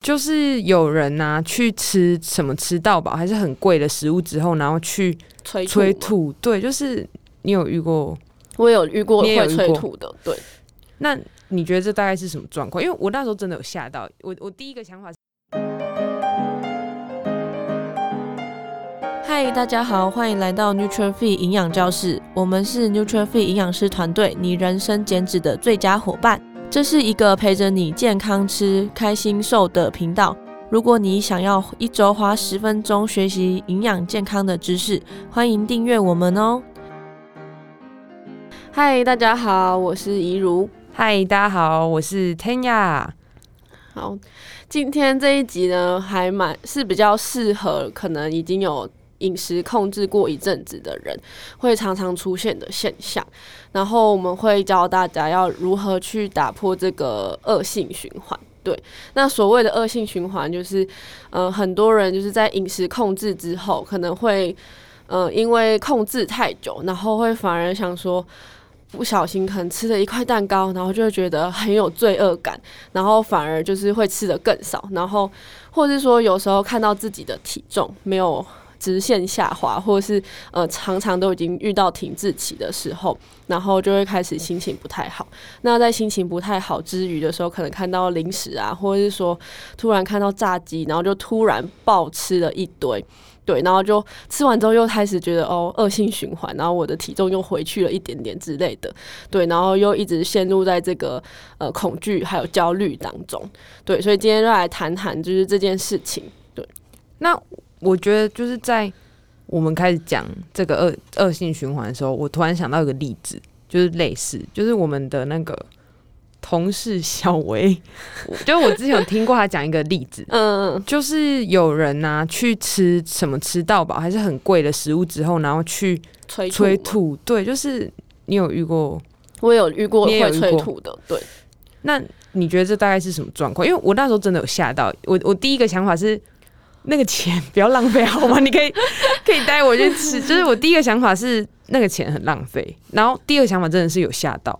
就是有人呐、啊、去吃什么吃到饱还是很贵的食物之后，然后去催吐，催吐。对，就是你有遇过？我有遇过会催吐的。对，那你觉得这大概是什么状况？因为我那时候真的有吓到我。我第一个想法是。嗨，大家好，欢迎来到 Nutrient Fit 营养教室。我们是 Nutrient Fit 营养师团队，你人生减脂的最佳伙伴。这是一个陪着你健康吃、开心瘦的频道。如果你想要一周花十分钟学习营养健康的知识，欢迎订阅我们哦。嗨，大家好，我是怡如。嗨，大家好，我是 Tanya。好，今天这一集呢，还蛮是比较适合可能已经有。饮食控制过一阵子的人会常常出现的现象，然后我们会教大家要如何去打破这个恶性循环。对，那所谓的恶性循环就是，呃，很多人就是在饮食控制之后，可能会，呃，因为控制太久，然后会反而想说，不小心可能吃了一块蛋糕，然后就会觉得很有罪恶感，然后反而就是会吃得更少，然后或是说有时候看到自己的体重没有。直线下滑，或者是呃，常常都已经遇到停滞期的时候，然后就会开始心情不太好。那在心情不太好之余的时候，可能看到零食啊，或者是说突然看到炸鸡，然后就突然暴吃了一堆，对，然后就吃完之后又开始觉得哦，恶性循环，然后我的体重又回去了一点点之类的，对，然后又一直陷入在这个呃恐惧还有焦虑当中，对，所以今天就来谈谈就是这件事情，对，那。我觉得就是在我们开始讲这个恶恶性循环的时候，我突然想到一个例子，就是类似，就是我们的那个同事小薇，就是我之前有听过他讲一个例子，嗯，就是有人呐、啊、去吃什么吃到饱还是很贵的食物之后，然后去催吐，催吐，对，就是你有遇过，我有遇过？会催吐的，对，那你觉得这大概是什么状况？因为我那时候真的有吓到，我我第一个想法是。那个钱不要浪费好吗？你可以 可以带我去吃。就是我第一个想法是那个钱很浪费，然后第二个想法真的是有吓到。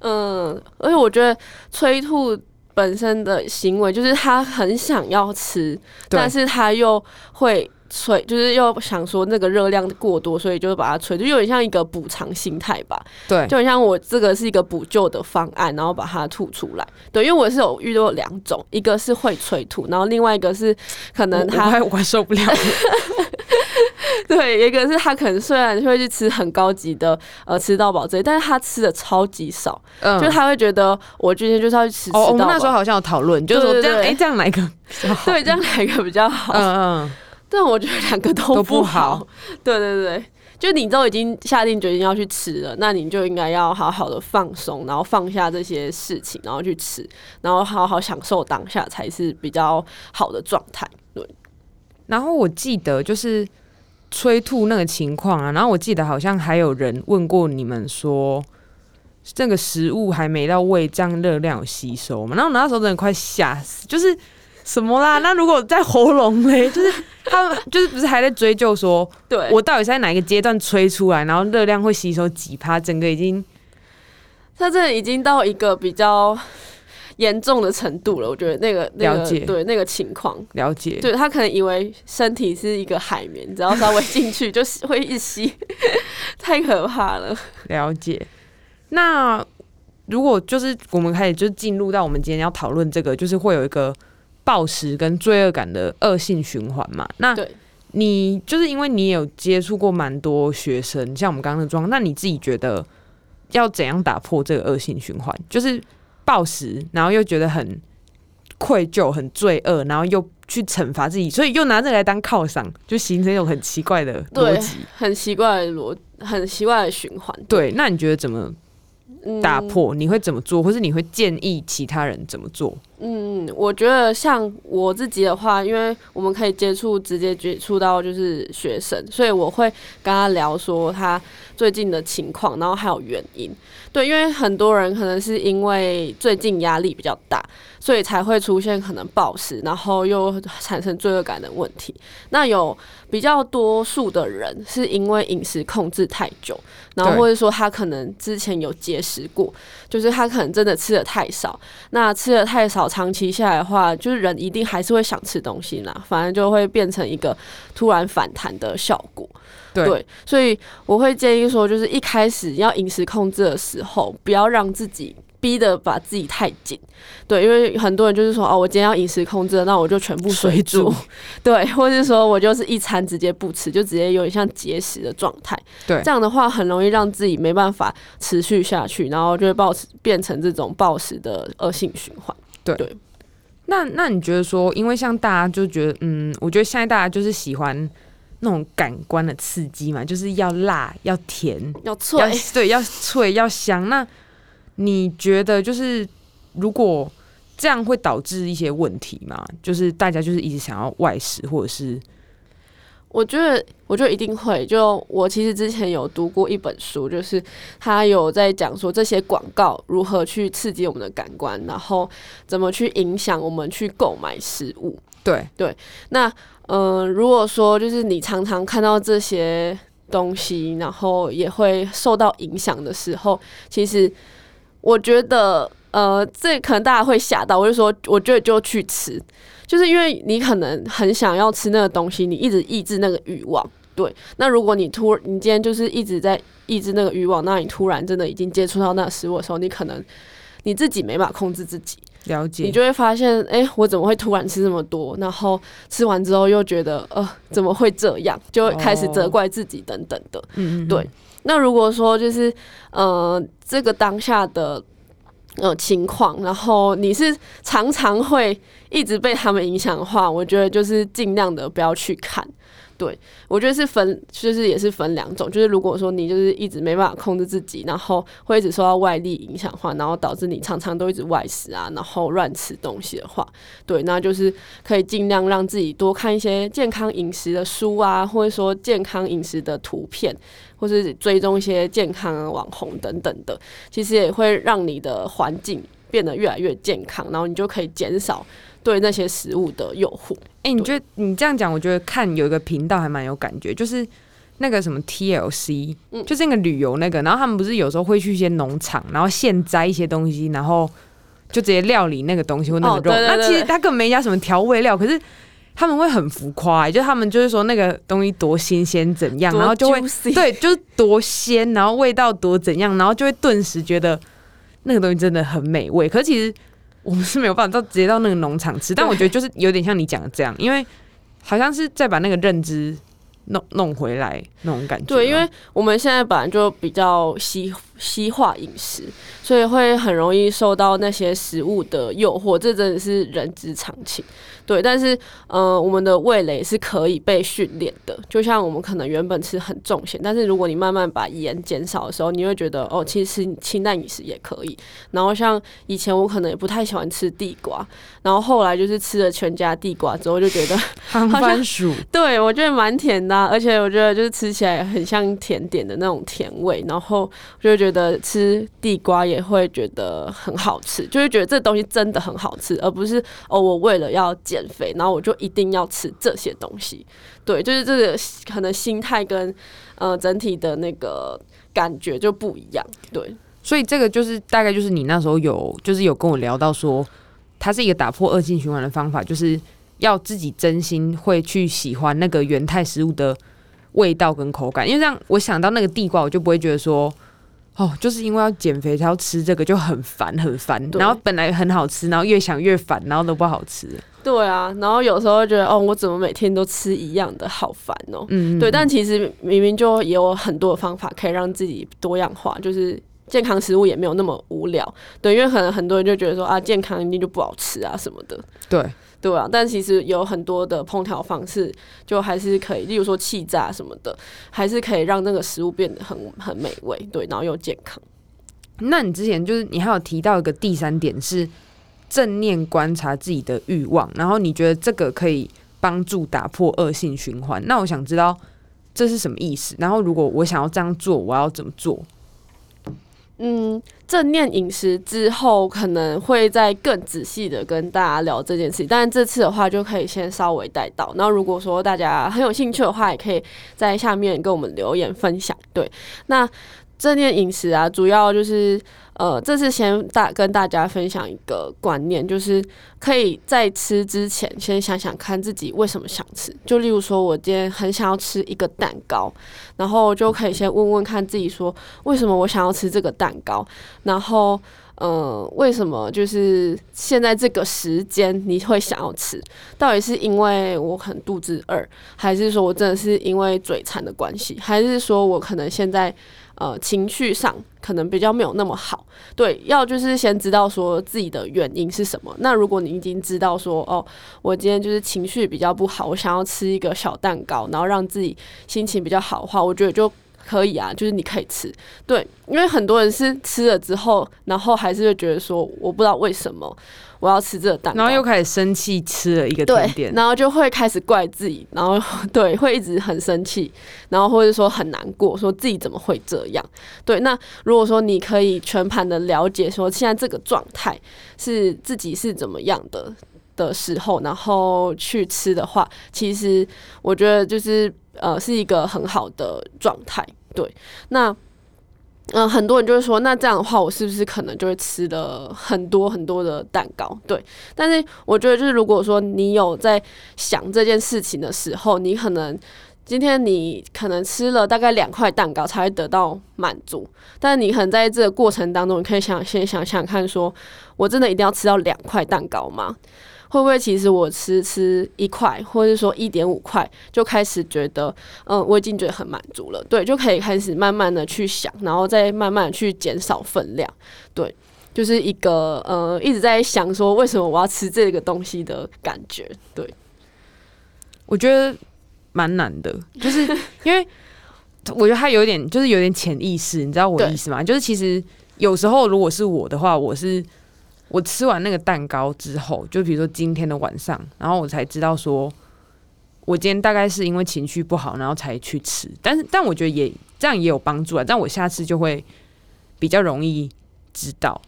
嗯，而且我觉得催吐本身的行为就是他很想要吃，但是他又会。催就是又想说那个热量过多，所以就把它催，就有点像一个补偿心态吧。对，就很像我这个是一个补救的方案，然后把它吐出来。对，因为我是有遇到两种，一个是会催吐，然后另外一个是可能他我，受不了。对，一个是他可能虽然会去吃很高级的呃吃到饱这些，但是他吃的超级少，嗯，就他会觉得我今天就是要去吃，吃到。哦，我们那时候好像有讨论，就是说这样，哎、欸，这样哪一个比较好？对，这样哪一个比较好？嗯嗯。但我觉得两个都不好，不好。对对对，就你都已经下定决心要去吃了，那你就应该要好好的放松，然后放下这些事情，然后去吃，然后好好享受当下才是比较好的状态。对。然后我记得就是催吐那个情况啊，然后我记得好像还有人问过你们说，这个食物还没到胃，这样热量有吸收吗？然后那时候真的快吓死，就是。什么啦？那如果在喉咙嘞，就是他们就是不是还在追究说，对我到底是在哪一个阶段吹出来，然后热量会吸收几趴？整个已经，他这已经到一个比较严重的程度了。我觉得那个、那个、了解，对那个情况了解，对他可能以为身体是一个海绵，只要稍微进去就是 会一吸，太可怕了。了解。那如果就是我们开始就进入到我们今天要讨论这个，就是会有一个。暴食跟罪恶感的恶性循环嘛？那你就是因为你有接触过蛮多学生，像我们刚刚的状况，那你自己觉得要怎样打破这个恶性循环？就是暴食，然后又觉得很愧疚、很罪恶，然后又去惩罚自己，所以又拿这个来当犒赏，就形成一种很奇怪的逻辑，很奇怪的逻，很奇怪的循环。对，那你觉得怎么打破？你会怎么做，或是你会建议其他人怎么做？嗯，我觉得像我自己的话，因为我们可以接触，直接接触到就是学生，所以我会跟他聊说他最近的情况，然后还有原因。对，因为很多人可能是因为最近压力比较大，所以才会出现可能暴食，然后又产生罪恶感的问题。那有比较多数的人是因为饮食控制太久，然后或者说他可能之前有节食过，就是他可能真的吃的太少，那吃的太少。长期下来的话，就是人一定还是会想吃东西啦，反正就会变成一个突然反弹的效果。对，对，所以我会建议说，就是一开始要饮食控制的时候，不要让自己。逼得把自己太紧，对，因为很多人就是说，哦，我今天要饮食控制，那我就全部水煮，对，或者是说我就是一餐直接不吃，就直接有点像节食的状态，对，这样的话很容易让自己没办法持续下去，然后就会暴食，变成这种暴食的恶性循环。对，对，那那你觉得说，因为像大家就觉得，嗯，我觉得现在大家就是喜欢那种感官的刺激嘛，就是要辣、要甜、要脆，对，要脆、要香，那。你觉得就是如果这样会导致一些问题吗？就是大家就是一直想要外食，或者是我觉得，我觉得一定会。就我其实之前有读过一本书，就是他有在讲说这些广告如何去刺激我们的感官，然后怎么去影响我们去购买食物。对对，那嗯、呃，如果说就是你常常看到这些东西，然后也会受到影响的时候，其实。我觉得，呃，这可能大家会吓到。我就说，我觉得就去吃，就是因为你可能很想要吃那个东西，你一直抑制那个欲望。对，那如果你突，你今天就是一直在抑制那个欲望，那你突然真的已经接触到那个食物的时候，你可能你自己没办法控制自己。了解。你就会发现，哎，我怎么会突然吃这么多？然后吃完之后又觉得，呃，怎么会这样？就会开始责怪自己等等的。嗯嗯。对。那如果说就是，呃，这个当下的呃情况，然后你是常常会一直被他们影响的话，我觉得就是尽量的不要去看。对，我觉得是分，就是也是分两种，就是如果说你就是一直没办法控制自己，然后会一直受到外力影响的话，然后导致你常常都一直外食啊，然后乱吃东西的话，对，那就是可以尽量让自己多看一些健康饮食的书啊，或者说健康饮食的图片，或是追踪一些健康网红等等的，其实也会让你的环境变得越来越健康，然后你就可以减少。对那些食物的诱惑，哎、欸，你觉得你这样讲，我觉得看有一个频道还蛮有感觉，就是那个什么 TLC，嗯，就是那个旅游那个，然后他们不是有时候会去一些农场，然后现摘一些东西，然后就直接料理那个东西或那个肉，那其实他根本没加什么调味料，可是他们会很浮夸、欸，就他们就是说那个东西多新鲜怎样，然后就会对，就是多鲜，然后味道多怎样，然后就会顿时觉得那个东西真的很美味，可是其实。我们是没有办法到直接到那个农场吃，但我觉得就是有点像你讲的这样，因为好像是在把那个认知弄弄回来那种感觉。对，因为我们现在本来就比较西西化饮食，所以会很容易受到那些食物的诱惑，这真的是人之常情。对，但是，呃，我们的味蕾是可以被训练的。就像我们可能原本吃很重咸，但是如果你慢慢把盐减少的时候，你会觉得哦，其实清淡饮食也可以。然后像以前我可能也不太喜欢吃地瓜，然后后来就是吃了全家地瓜之后，就觉得 番薯，对，我觉得蛮甜的啊，而且我觉得就是吃起来很像甜点的那种甜味，然后就会觉得吃地瓜也会觉得很好吃，就会觉得这东西真的很好吃，而不是哦，我为了要减肥，然后我就一定要吃这些东西。对，就是这个可能心态跟呃整体的那个感觉就不一样。对，所以这个就是大概就是你那时候有就是有跟我聊到说，它是一个打破恶性循环的方法，就是要自己真心会去喜欢那个原态食物的味道跟口感。因为这样，我想到那个地瓜，我就不会觉得说。哦，就是因为要减肥才要吃这个，就很烦很烦。然后本来很好吃，然后越想越烦，然后都不好吃。对啊，然后有时候觉得，哦，我怎么每天都吃一样的，好烦哦。嗯，对。但其实明明就也有很多方法可以让自己多样化，就是健康食物也没有那么无聊。对，因为可能很多人就觉得说啊，健康一定就不好吃啊什么的。对。对啊，但其实有很多的烹调方式，就还是可以，例如说气炸什么的，还是可以让那个食物变得很很美味，对，然后又健康。那你之前就是你还有提到一个第三点是正念观察自己的欲望，然后你觉得这个可以帮助打破恶性循环。那我想知道这是什么意思？然后如果我想要这样做，我要怎么做？嗯，正念饮食之后可能会再更仔细的跟大家聊这件事，但这次的话就可以先稍微带到。那如果说大家很有兴趣的话，也可以在下面跟我们留言分享。对，那。正念饮食啊，主要就是呃，这次先大跟大家分享一个观念，就是可以在吃之前先想想看自己为什么想吃。就例如说，我今天很想要吃一个蛋糕，然后就可以先问问看自己说，为什么我想要吃这个蛋糕，然后。嗯，为什么就是现在这个时间你会想要吃？到底是因为我很肚子饿，还是说我真的是因为嘴馋的关系，还是说我可能现在呃情绪上可能比较没有那么好？对，要就是先知道说自己的原因是什么。那如果你已经知道说哦，我今天就是情绪比较不好，我想要吃一个小蛋糕，然后让自己心情比较好的话，我觉得就。可以啊，就是你可以吃，对，因为很多人是吃了之后，然后还是会觉得说，我不知道为什么我要吃这个蛋糕，然后又开始生气，吃了一个甜点，然后就会开始怪自己，然后 对，会一直很生气，然后或者说很难过，说自己怎么会这样？对，那如果说你可以全盘的了解，说现在这个状态是自己是怎么样的的时候，然后去吃的话，其实我觉得就是。呃，是一个很好的状态，对。那，嗯、很多人就会说，那这样的话，我是不是可能就会吃了很多很多的蛋糕？对。但是我觉得，就是如果说你有在想这件事情的时候，你可能今天你可能吃了大概两块蛋糕才会得到满足，但你可能在这个过程当中，你可以想先想想看，说我真的一定要吃到两块蛋糕吗？会不会其实我吃吃一块，或者说一点五块，就开始觉得，嗯，我已经觉得很满足了，对，就可以开始慢慢的去想，然后再慢慢的去减少分量，对，就是一个呃一直在想说为什么我要吃这个东西的感觉，对，我觉得蛮难的，就是 因为我觉得它有点就是有点潜意识，你知道我的意思吗？就是其实有时候如果是我的话，我是。我吃完那个蛋糕之后，就比如说今天的晚上，然后我才知道说，我今天大概是因为情绪不好，然后才去吃。但是，但我觉得也这样也有帮助啊。但我下次就会比较容易知道。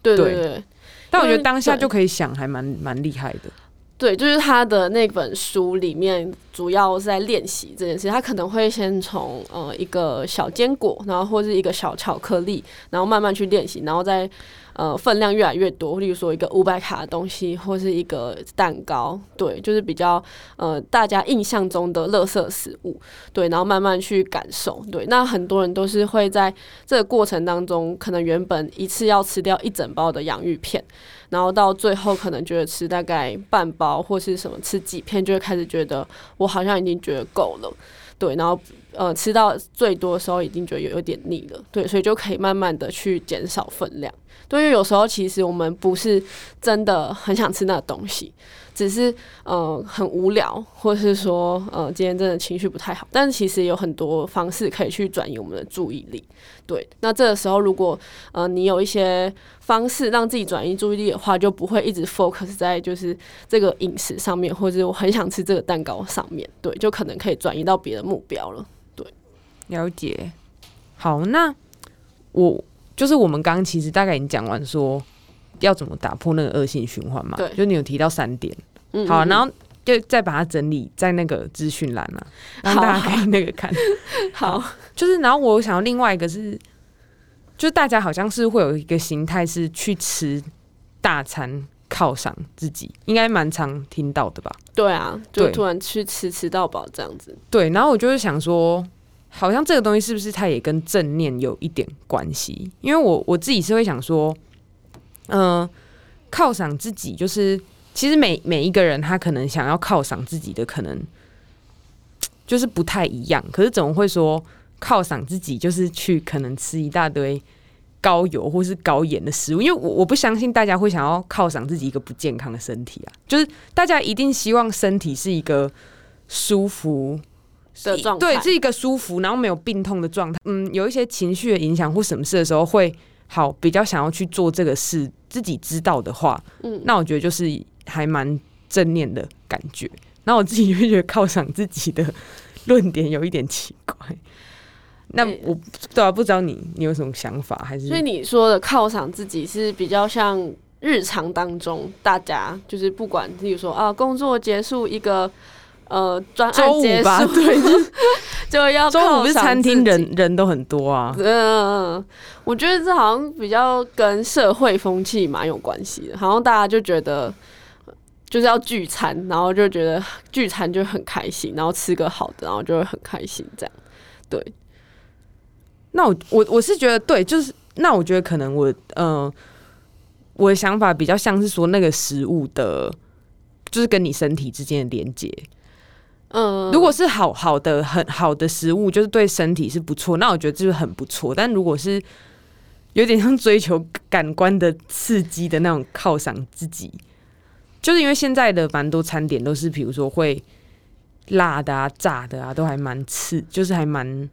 对对对，对。但我觉得当下就可以想，还蛮蛮厉害的。对，就是他的那本书里面主要是在练习这件事。他可能会先从呃一个小坚果，然后或是一个小巧克力，然后慢慢去练习，然后再。呃，分量越来越多，例如说一个五百卡的东西，或是一个蛋糕，对，就是比较呃大家印象中的垃圾食物，对，然后慢慢去感受，对，那很多人都是会在这个过程当中，可能原本一次要吃掉一整包的洋芋片，然后到最后可能觉得吃大概半包或是什么吃几片，就会开始觉得我好像已经觉得够了，对，然后呃吃到最多的时候已经觉得有有点腻了，对，所以就可以慢慢的去减少分量。对，因为有时候其实我们不是真的很想吃那个东西，只是呃很无聊，或是说呃今天真的情绪不太好。但是其实有很多方式可以去转移我们的注意力。对，那这个时候如果呃你有一些方式让自己转移注意力的话，就不会一直 focus 在就是这个饮食上面，或者我很想吃这个蛋糕上面。对，就可能可以转移到别的目标了。对，了解。好，那我。就是我们刚刚其实大概已经讲完说要怎么打破那个恶性循环嘛，对，就你有提到三点，嗯嗯嗯好，然后就再把它整理在那个资讯栏啊，让大家可以那个看好，好，就是然后我想要另外一个是，就是大家好像是会有一个心态是去吃大餐犒赏自己，应该蛮常听到的吧？对啊，就突然去吃吃到饱这样子，对，然后我就是想说。好像这个东西是不是它也跟正念有一点关系？因为我我自己是会想说，嗯、犒赏自己，就是其实每每一个人他可能想要犒赏自己的，可能就是不太一样。可是怎么会说犒赏自己就是去可能吃一大堆高油或是高盐的食物？因为我我不相信大家会想要犒赏自己一个不健康的身体啊，就是大家一定希望身体是一个舒服。的状态对，是一个舒服，然后没有病痛的状态。嗯，有一些情绪的影响或什么事的时候，会好比较想要去做这个事。自己知道的话，嗯，那我觉得就是还蛮正念的感觉。然后我自己会觉得犒赏自己的 论点有一点奇怪。那我对啊，不知道你你有什么想法？还是所以你说的犒赏自己是比较像日常当中大家就是不管，比如说啊，工作结束一个。呃专案结束，对，就要周五不是餐厅人人都很多啊。嗯，我觉得这好像比较跟社会风气蛮有关系的，好像大家就觉得就是要聚餐，然后就觉得聚餐就很开心，然后吃个好的，然后就会很开心这样。对，那我我我是觉得对，就是那我觉得可能我呃我的想法比较像是说那个食物的，就是跟你身体之间的连接。嗯，如果是好好的很好的食物，就是对身体是不错，那我觉得就是很不错。但如果是有点像追求感官的刺激的那种犒赏自己，就是因为现在的蛮多餐点都是，比如说会辣的啊、炸的啊，都还蛮刺，就是还蛮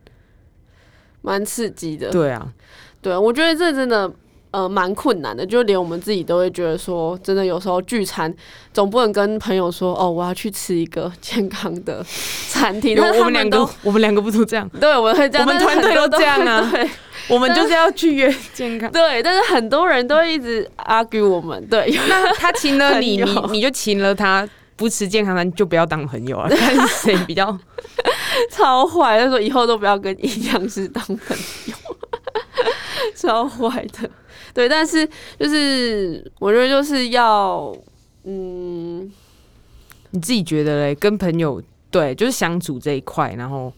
蛮刺激的。对啊，对啊，我觉得这真的。呃，蛮困难的，就连我们自己都会觉得说，真的有时候聚餐总不能跟朋友说，哦，我要去吃一个健康的餐厅。我们两个，我们两个不都这样？对，我们会这样，我们团队都这样啊。对，我们就是要去约健康。对，但是很多人都一直 argue 我们。对，那他请了你，你你就请了他，不吃健康餐就不要当朋友啊。看谁比较超坏，他说以后都不要跟营养师当朋友，超坏的。对，但是就是我觉得就是要，嗯，你自己觉得嘞？跟朋友对，就是相处这一块，然后，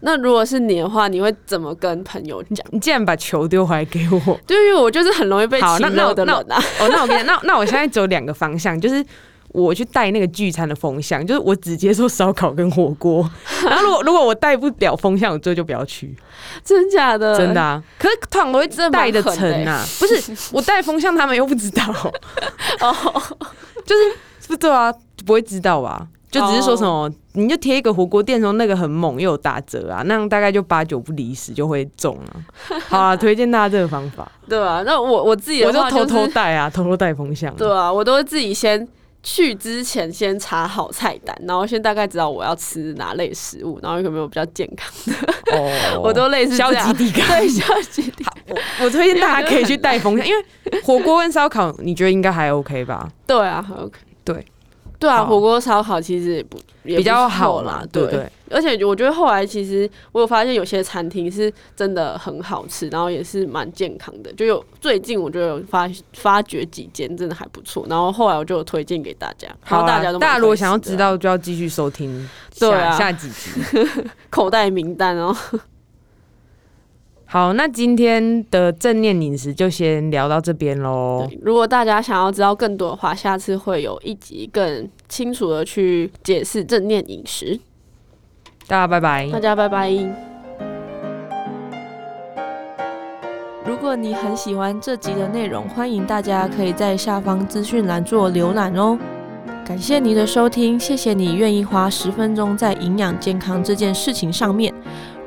那如果是你的话，你会怎么跟朋友讲？你竟然把球丢回来给我，对，因为我就是很容易被好那那的人啊。哦，那我跟你讲，那那我现在只有两个方向，就是。我去带那个聚餐的风向，就是我只接受烧烤跟火锅。然后如果如果我带不了风向，我最后就不要去。真假的？真的啊！可是通常都会带的成啊，不是 我带风向，他们又不知道。哦，就是不对啊，不会知道吧？就只是说什么，oh. 你就贴一个火锅店说那个很猛又有打折啊，那样大概就八九不离十就会中了。好啊，推荐大家这个方法。对啊，那我我自己的话、就是、我就偷偷带啊，偷偷带风向。对啊，我都会自己先。去之前先查好菜单，然后先大概知道我要吃哪类食物，然后有没有比较健康的。哦，我都类似这样。消极抵抗。对，消极抵抗。我我推荐大家可以去带风向，因为火锅跟烧烤，你觉得应该还 OK 吧？对啊，OK。对。对啊，火锅烧烤其实也不比较好啦，对。而且我觉得后来其实我有发现有些餐厅是真的很好吃，然后也是蛮健康的。就有最近我就有发发掘几间真的还不错，然后后来我就有推荐给大家。好，大家都大家如果想要知道，就要继续收听对啊下几集 口袋名单哦。好，那今天的正念饮食就先聊到这边喽。如果大家想要知道更多的话，下次会有一集更清楚的去解释正念饮食。大家拜拜。大家拜拜。如果你很喜欢这集的内容，欢迎大家可以在下方资讯栏做浏览哦。感谢你的收听，谢谢你愿意花十分钟在营养健康这件事情上面。